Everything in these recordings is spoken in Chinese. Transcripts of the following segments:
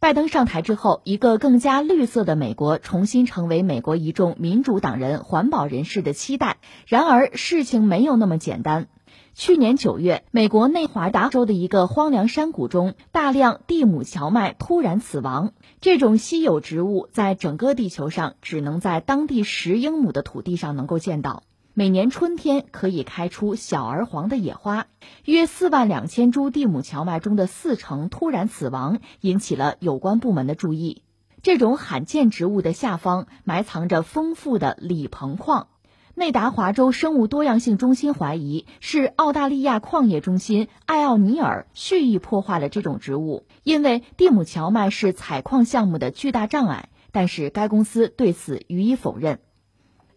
拜登上台之后，一个更加绿色的美国重新成为美国一众民主党人、环保人士的期待。然而，事情没有那么简单。去年九月，美国内华达州的一个荒凉山谷中，大量蒂姆荞麦突然死亡。这种稀有植物在整个地球上只能在当地十英亩的土地上能够见到。每年春天可以开出小而黄的野花，约四万两千株地姆荞麦中的四成突然死亡，引起了有关部门的注意。这种罕见植物的下方埋藏着丰富的锂硼矿，内达华州生物多样性中心怀疑是澳大利亚矿业中心艾奥尼尔蓄意破坏了这种植物，因为地姆荞麦是采矿项目的巨大障碍，但是该公司对此予以否认。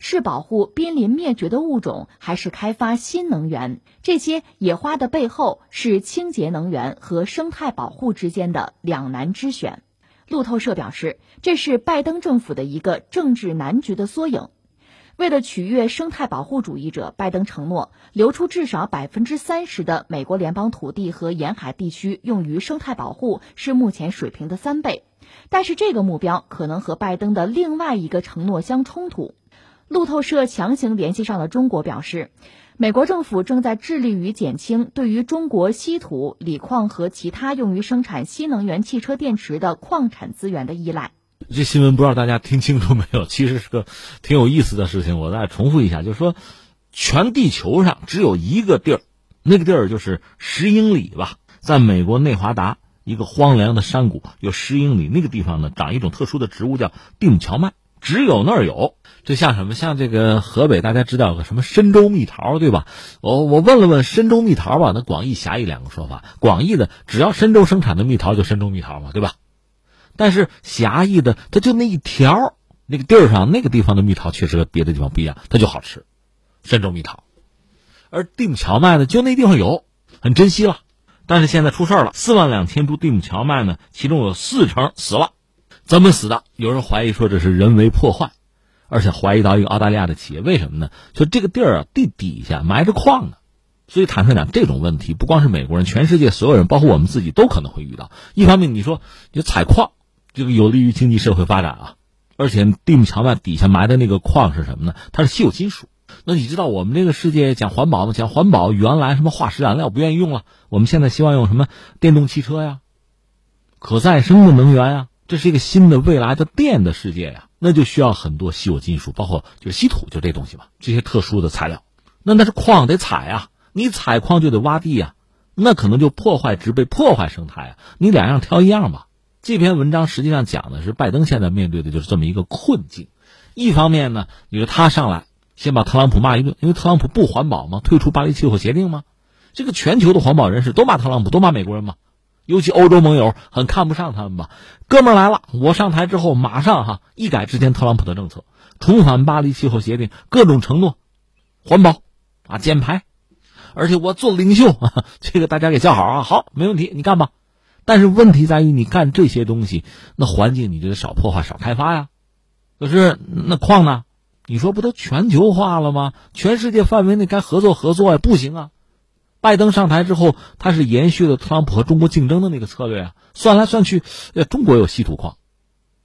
是保护濒临灭绝的物种，还是开发新能源？这些野花的背后是清洁能源和生态保护之间的两难之选。路透社表示，这是拜登政府的一个政治难局的缩影。为了取悦生态保护主义者，拜登承诺留出至少百分之三十的美国联邦土地和沿海地区用于生态保护，是目前水平的三倍。但是这个目标可能和拜登的另外一个承诺相冲突。路透社强行联系上了中国，表示，美国政府正在致力于减轻对于中国稀土、锂矿和其他用于生产新能源汽车电池的矿产资源的依赖。这新闻不知道大家听清楚没有？其实是个挺有意思的事情。我再重复一下，就是说，全地球上只有一个地儿，那个地儿就是十英里吧，在美国内华达一个荒凉的山谷，有十英里那个地方呢，长一种特殊的植物叫地姆荞麦。只有那儿有，这像什么？像这个河北，大家知道有个什么深州蜜桃，对吧？我我问了问深州蜜桃吧，那广义狭义两个说法。广义的，只要深州生产的蜜桃就深州蜜桃嘛，对吧？但是狭义的，它就那一条那个地儿上那个地方的蜜桃确实和别的地方不一样，它就好吃，深州蜜桃。而地姆荞麦呢，就那地方有，很珍惜了。但是现在出事了，四万两千株地姆荞麦呢，其中有四成死了。怎么死的？有人怀疑说这是人为破坏，而且怀疑到一个澳大利亚的企业，为什么呢？就这个地儿啊，地底下埋着矿呢，所以坦率讲，这种问题不光是美国人，全世界所有人，包括我们自己，都可能会遇到。一方面，你说你采矿，这个有利于经济社会发展啊，而且地姆荞麦底下埋的那个矿是什么呢？它是稀有金属。那你知道我们这个世界讲环保吗？讲环保，原来什么化石燃料不愿意用了，我们现在希望用什么电动汽车呀，可再生的能源呀。这是一个新的未来的电的世界呀，那就需要很多稀有金属，包括就稀土，就这东西嘛，这些特殊的材料。那那是矿得采啊，你采矿就得挖地呀，那可能就破坏植被、破坏生态啊。你两样挑一样吧。这篇文章实际上讲的是拜登现在面对的就是这么一个困境。一方面呢，你说他上来先把特朗普骂一顿，因为特朗普不环保嘛，退出巴黎气候协定嘛，这个全球的环保人士都骂特朗普，都骂美国人嘛。尤其欧洲盟友很看不上他们吧？哥们儿来了，我上台之后马上哈一改之前特朗普的政策，重返巴黎气候协定，各种承诺，环保啊减排，而且我做领袖啊，这个大家给叫好啊，好，没问题，你干吧。但是问题在于，你干这些东西，那环境你就得少破坏、少开发呀。可是那矿呢？你说不都全球化了吗？全世界范围内该合作合作呀，不行啊。拜登上台之后，他是延续了特朗普和中国竞争的那个策略啊。算来算去，呃，中国有稀土矿，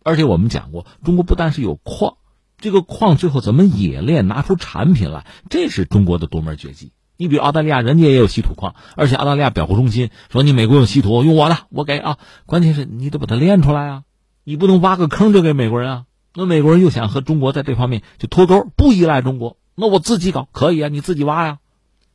而且我们讲过，中国不但是有矿，这个矿最后怎么冶炼拿出产品来，这是中国的独门绝技。你比如澳大利亚，人家也有稀土矿，而且澳大利亚表户中心说你美国有稀土，用我的，我给啊。关键是你得把它炼出来啊，你不能挖个坑就给美国人啊。那美国人又想和中国在这方面就脱钩，不依赖中国，那我自己搞可以啊，你自己挖呀。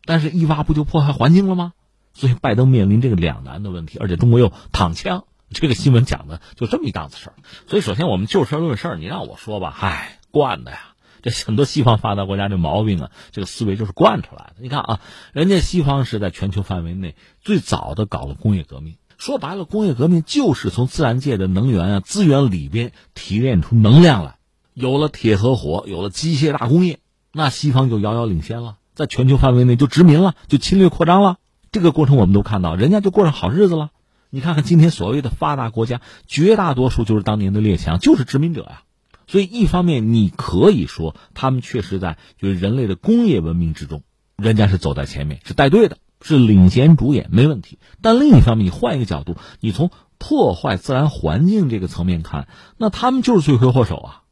但是，一挖不就破坏环境了吗？所以，拜登面临这个两难的问题，而且中国又躺枪。这个新闻讲的就这么一档子事儿。所以，首先我们就事论事儿。你让我说吧，唉，惯的呀。这很多西方发达国家这毛病啊，这个思维就是惯出来的。你看啊，人家西方是在全球范围内最早的搞了工业革命。说白了，工业革命就是从自然界的能源啊资源里边提炼出能量来。有了铁和火，有了机械大工业，那西方就遥遥领先了。在全球范围内就殖民了，就侵略扩张了。这个过程我们都看到，人家就过上好日子了。你看看今天所谓的发达国家，绝大多数就是当年的列强，就是殖民者呀。所以一方面你可以说他们确实在就是人类的工业文明之中，人家是走在前面，是带队的，是领衔主演，没问题。但另一方面，你换一个角度，你从破坏自然环境这个层面看，那他们就是罪魁祸首啊，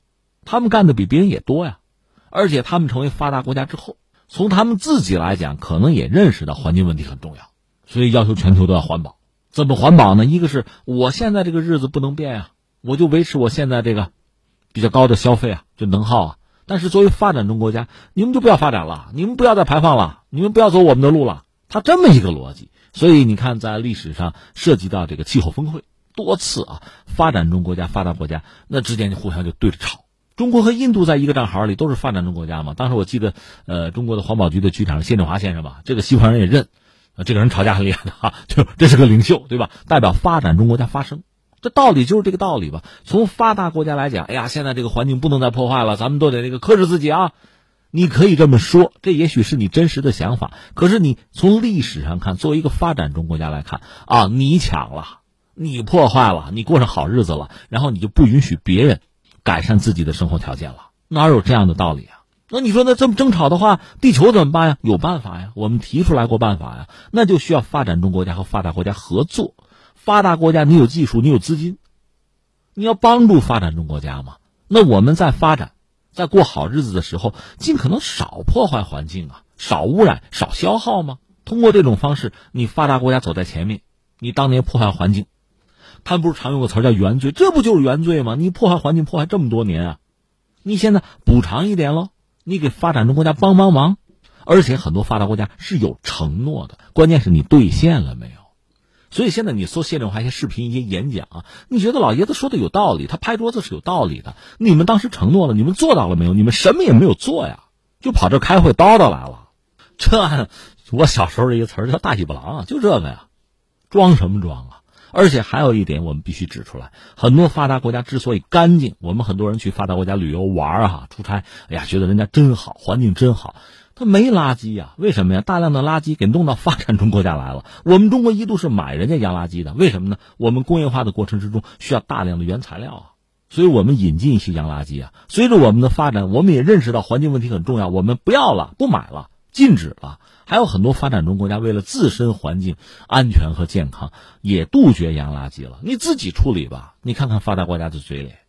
他们干的比别人也多呀，而且他们成为发达国家之后，从他们自己来讲，可能也认识到环境问题很重要，所以要求全球都要环保。怎么环保呢？一个是我现在这个日子不能变呀，我就维持我现在这个比较高的消费啊，就能耗啊。但是作为发展中国家，你们就不要发展了，你们不要再排放了，你们不要走我们的路了。他这么一个逻辑。所以你看，在历史上涉及到这个气候峰会多次啊，发展中国家、发达国家那之间就互相就对着吵。中国和印度在一个战壕里都是发展中国家嘛。当时我记得，呃，中国的环保局的局长谢振华先生吧，这个西方人也认，啊，这个人吵架很厉害的哈，就这是个领袖对吧？代表发展中国家发声，这道理就是这个道理吧。从发达国家来讲，哎呀，现在这个环境不能再破坏了，咱们都得那个克制自己啊。你可以这么说，这也许是你真实的想法。可是你从历史上看，作为一个发展中国家来看，啊，你抢了，你破坏了，你过上好日子了，然后你就不允许别人改善自己的生活条件了，哪有这样的道理啊？那你说，那这么争吵的话，地球怎么办呀？有办法呀，我们提出来过办法呀，那就需要发展中国家和发达国家合作。发达国家，你有技术，你有资金，你要帮助发展中国家嘛？那我们在发展。在过好日子的时候，尽可能少破坏环境啊，少污染，少消耗吗？通过这种方式，你发达国家走在前面，你当年破坏环境，他们不是常用个词叫原罪，这不就是原罪吗？你破坏环境破坏这么多年啊，你现在补偿一点喽，你给发展中国家帮帮忙，而且很多发达国家是有承诺的，关键是你兑现了没有？所以现在你搜谢振华一些视频、一些演讲啊，你觉得老爷子说的有道理？他拍桌子是有道理的。你们当时承诺了，你们做到了没有？你们什么也没有做呀，就跑这开会叨叨来了。这我小时候的一个词儿叫大喜不郎，就这个呀，装什么装啊？而且还有一点，我们必须指出来：很多发达国家之所以干净，我们很多人去发达国家旅游玩啊、出差，哎呀，觉得人家真好，环境真好。它没垃圾呀？为什么呀？大量的垃圾给弄到发展中国家来了。我们中国一度是买人家洋垃圾的，为什么呢？我们工业化的过程之中需要大量的原材料啊，所以我们引进一些洋垃圾啊。随着我们的发展，我们也认识到环境问题很重要，我们不要了，不买了，禁止了。还有很多发展中国家为了自身环境安全和健康，也杜绝洋垃圾了。你自己处理吧。你看看发达国家的嘴脸，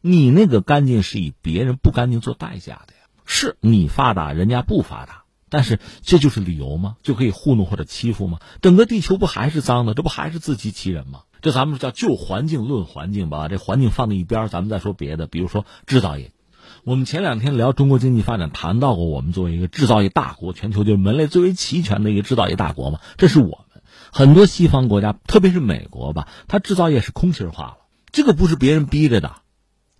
你那个干净是以别人不干净做代价的呀。是你发达，人家不发达，但是这就是理由吗？就可以糊弄或者欺负吗？整个地球不还是脏的？这不还是自欺欺人吗？这咱们叫就环境论环境吧，这环境放在一边，咱们再说别的，比如说制造业。我们前两天聊中国经济发展，谈到过我们作为一个制造业大国，全球就是门类最为齐全的一个制造业大国嘛。这是我们很多西方国家，特别是美国吧，它制造业是空心化了，这个不是别人逼着的，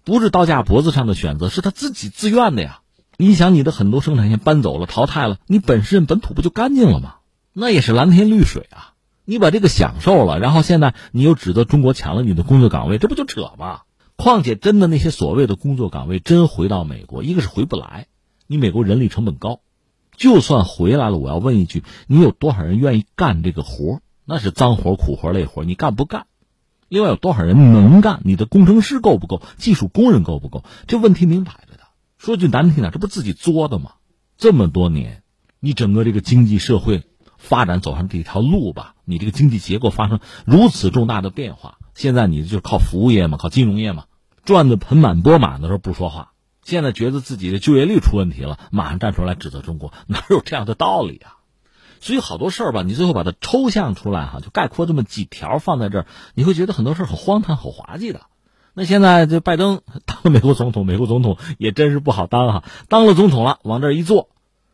不是刀架脖子上的选择，是他自己自愿的呀。你想，你的很多生产线搬走了、淘汰了，你本身本土不就干净了吗？那也是蓝天绿水啊！你把这个享受了，然后现在你又指责中国抢了你的工作岗位，这不就扯吗？况且，真的那些所谓的工作岗位真回到美国，一个是回不来，你美国人力成本高；就算回来了，我要问一句，你有多少人愿意干这个活？那是脏活、苦活、累活，你干不干？另外，有多少人能干？你的工程师够不够？技术工人够不够？这问题明摆着的。说句难听点，这不自己作的吗？这么多年，你整个这个经济社会发展走上这条路吧，你这个经济结构发生如此重大的变化，现在你就是靠服务业嘛，靠金融业嘛，赚的盆满钵满的时候不说话，现在觉得自己的就业率出问题了，马上站出来指责中国，哪有这样的道理啊？所以好多事儿吧，你最后把它抽象出来哈，就概括这么几条放在这儿，你会觉得很多事儿很荒唐、很滑稽的。那现在这拜登当了美国总统，美国总统也真是不好当哈。当了总统了，往这一坐，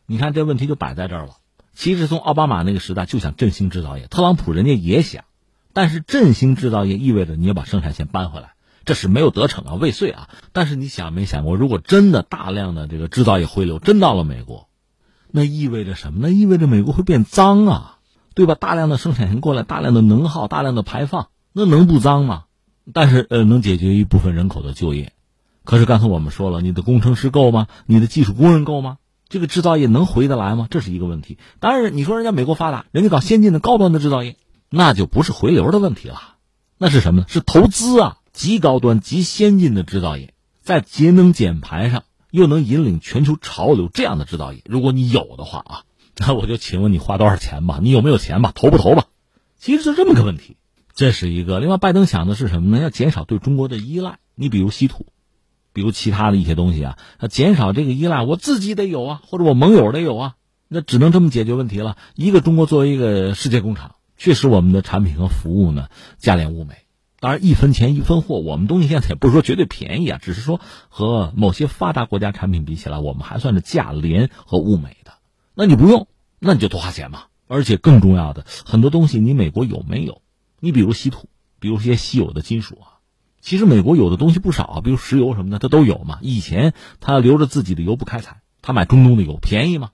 你看这问题就摆在这儿了。其实从奥巴马那个时代就想振兴制造业，特朗普人家也想，但是振兴制造业意味着你要把生产线搬回来，这是没有得逞啊，未遂啊。但是你想没想过，如果真的大量的这个制造业回流真到了美国，那意味着什么？那意味着美国会变脏啊，对吧？大量的生产线过来，大量的能耗，大量的排放，那能不脏吗？但是，呃，能解决一部分人口的就业。可是刚才我们说了，你的工程师够吗？你的技术工人够吗？这个制造业能回得来吗？这是一个问题。当然，你说人家美国发达，人家搞先进的高端的制造业，那就不是回流的问题了，那是什么呢？是投资啊，极高端、极先进的制造业，在节能减排上又能引领全球潮流这样的制造业，如果你有的话啊，那我就请问你花多少钱吧？你有没有钱吧？投不投吧？其实是这么个问题。这是一个。另外，拜登想的是什么呢？要减少对中国的依赖。你比如稀土，比如其他的一些东西啊，要减少这个依赖，我自己得有啊，或者我盟友得有啊，那只能这么解决问题了。一个中国作为一个世界工厂，确实我们的产品和服务呢价廉物美。当然，一分钱一分货，我们东西现在也不是说绝对便宜啊，只是说和某些发达国家产品比起来，我们还算是价廉和物美的。那你不用，那你就多花钱嘛。而且更重要的，很多东西你美国有没有？你比如稀土，比如一些稀有的金属啊，其实美国有的东西不少，比如石油什么的，它都有嘛。以前他留着自己的油不开采，他买中东的油便宜嘛，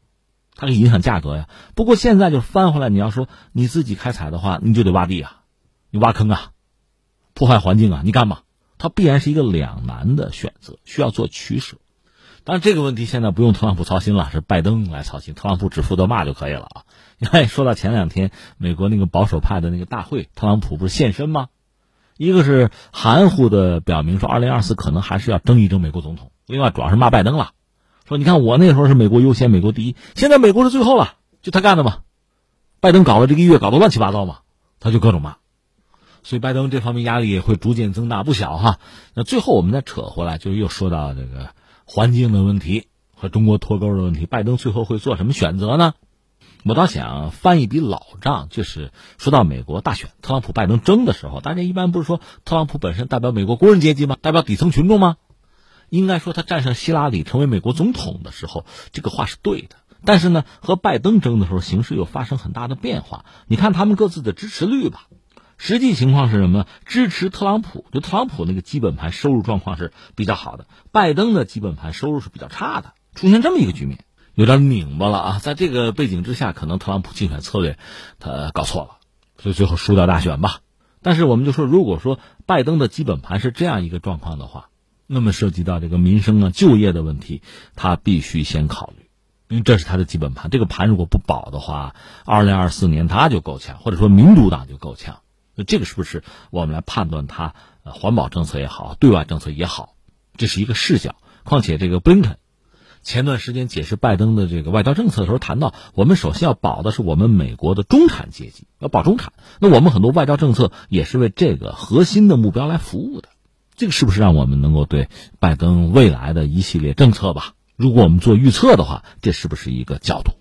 它可以影响价格呀。不过现在就翻回来，你要说你自己开采的话，你就得挖地啊，你挖坑啊。破坏环境啊！你干嘛？它必然是一个两难的选择，需要做取舍。当然，这个问题现在不用特朗普操心了，是拜登来操心。特朗普只负责骂就可以了啊！你看，说到前两天美国那个保守派的那个大会，特朗普不是现身吗？一个是含糊的表明说，二零二四可能还是要争一争美国总统。另外，主要是骂拜登了，说你看我那时候是美国优先、美国第一，现在美国是最后了，就他干的嘛。拜登搞了这个月，搞得乱七八糟嘛，他就各种骂。所以拜登这方面压力也会逐渐增大不小哈。那最后我们再扯回来，就又说到这个环境的问题和中国脱钩的问题。拜登最后会做什么选择呢？我倒想翻一笔老账，就是说到美国大选，特朗普拜登争的时候，大家一般不是说特朗普本身代表美国工人阶级吗？代表底层群众吗？应该说他战胜希拉里成为美国总统的时候，这个话是对的。但是呢，和拜登争的时候，形势又发生很大的变化。你看他们各自的支持率吧。实际情况是什么？支持特朗普，就特朗普那个基本盘收入状况是比较好的，拜登的基本盘收入是比较差的，出现这么一个局面，有点拧巴了啊！在这个背景之下，可能特朗普竞选策略他搞错了，所以最后输掉大选吧。但是我们就说，如果说拜登的基本盘是这样一个状况的话，那么涉及到这个民生啊、就业的问题，他必须先考虑，因为这是他的基本盘。这个盘如果不保的话，二零二四年他就够呛，或者说民主党就够呛。那这个是不是我们来判断它？环保政策也好，对外政策也好，这是一个视角。况且这个布林肯前段时间解释拜登的这个外交政策的时候谈到，我们首先要保的是我们美国的中产阶级，要保中产。那我们很多外交政策也是为这个核心的目标来服务的。这个是不是让我们能够对拜登未来的一系列政策吧？如果我们做预测的话，这是不是一个角度？